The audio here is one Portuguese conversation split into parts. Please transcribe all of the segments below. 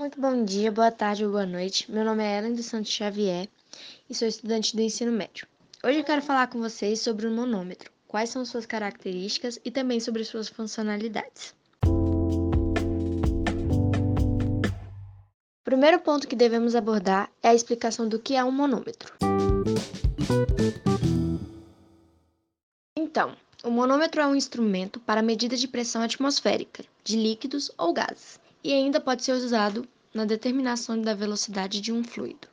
Muito bom dia, boa tarde ou boa noite. Meu nome é Ellen dos Santos Xavier e sou estudante do ensino médio. Hoje eu quero falar com vocês sobre o manômetro, quais são suas características e também sobre suas funcionalidades. O primeiro ponto que devemos abordar é a explicação do que é um manômetro. Então, o manômetro é um instrumento para medida de pressão atmosférica de líquidos ou gases e ainda pode ser usado na determinação da velocidade de um fluido.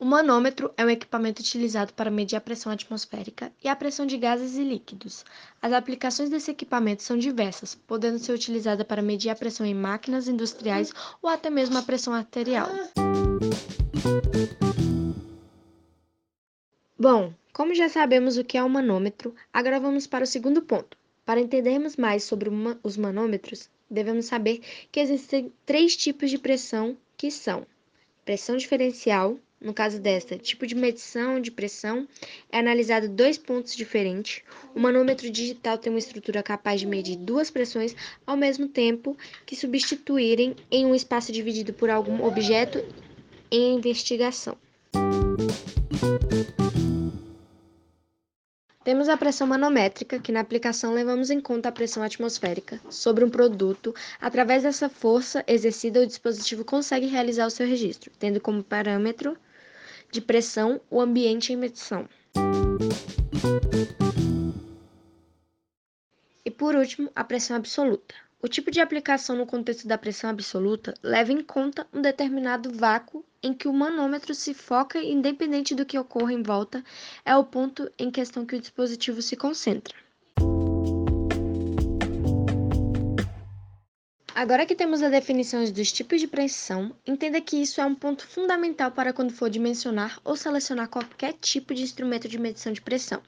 O manômetro é um equipamento utilizado para medir a pressão atmosférica e a pressão de gases e líquidos. As aplicações desse equipamento são diversas, podendo ser utilizada para medir a pressão em máquinas industriais ou até mesmo a pressão arterial. Bom, como já sabemos o que é um manômetro, agora vamos para o segundo ponto. Para entendermos mais sobre os manômetros, devemos saber que existem três tipos de pressão que são pressão diferencial, no caso desta, tipo de medição de pressão é analisado dois pontos diferentes. O manômetro digital tem uma estrutura capaz de medir duas pressões ao mesmo tempo que substituírem em um espaço dividido por algum objeto em investigação. Temos a pressão manométrica, que na aplicação levamos em conta a pressão atmosférica sobre um produto. Através dessa força exercida, o dispositivo consegue realizar o seu registro, tendo como parâmetro de pressão o ambiente em medição. E por último, a pressão absoluta. O tipo de aplicação no contexto da pressão absoluta leva em conta um determinado vácuo em que o manômetro se foca independente do que ocorra em volta, é o ponto em questão que o dispositivo se concentra. Agora que temos as definições dos tipos de pressão, entenda que isso é um ponto fundamental para quando for dimensionar ou selecionar qualquer tipo de instrumento de medição de pressão.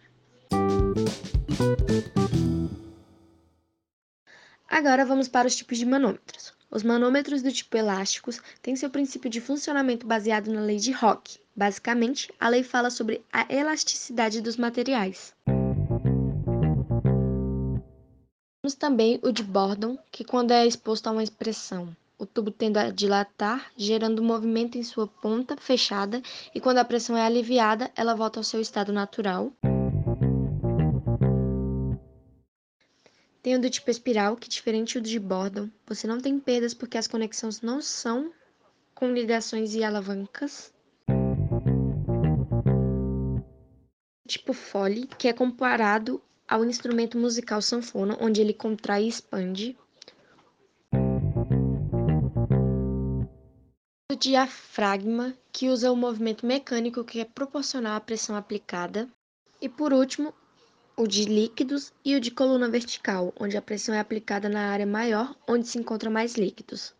Agora vamos para os tipos de manômetros. Os manômetros do tipo elásticos têm seu princípio de funcionamento baseado na lei de Rock. Basicamente, a lei fala sobre a elasticidade dos materiais. Temos também o de Bordon, que quando é exposto a uma expressão, o tubo tende a dilatar, gerando movimento em sua ponta fechada, e quando a pressão é aliviada, ela volta ao seu estado natural. Tem o do tipo espiral, que diferente do de Bordon, você não tem perdas porque as conexões não são com ligações e alavancas. Tipo Foley, que é comparado ao instrumento musical sanfona, onde ele contrai e expande. O diafragma, que usa o movimento mecânico que é proporcional à pressão aplicada. E por último, o de líquidos e o de coluna vertical, onde a pressão é aplicada na área maior, onde se encontram mais líquidos.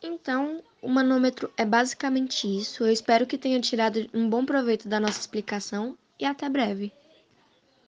Então, o manômetro é basicamente isso. Eu espero que tenha tirado um bom proveito da nossa explicação e até breve.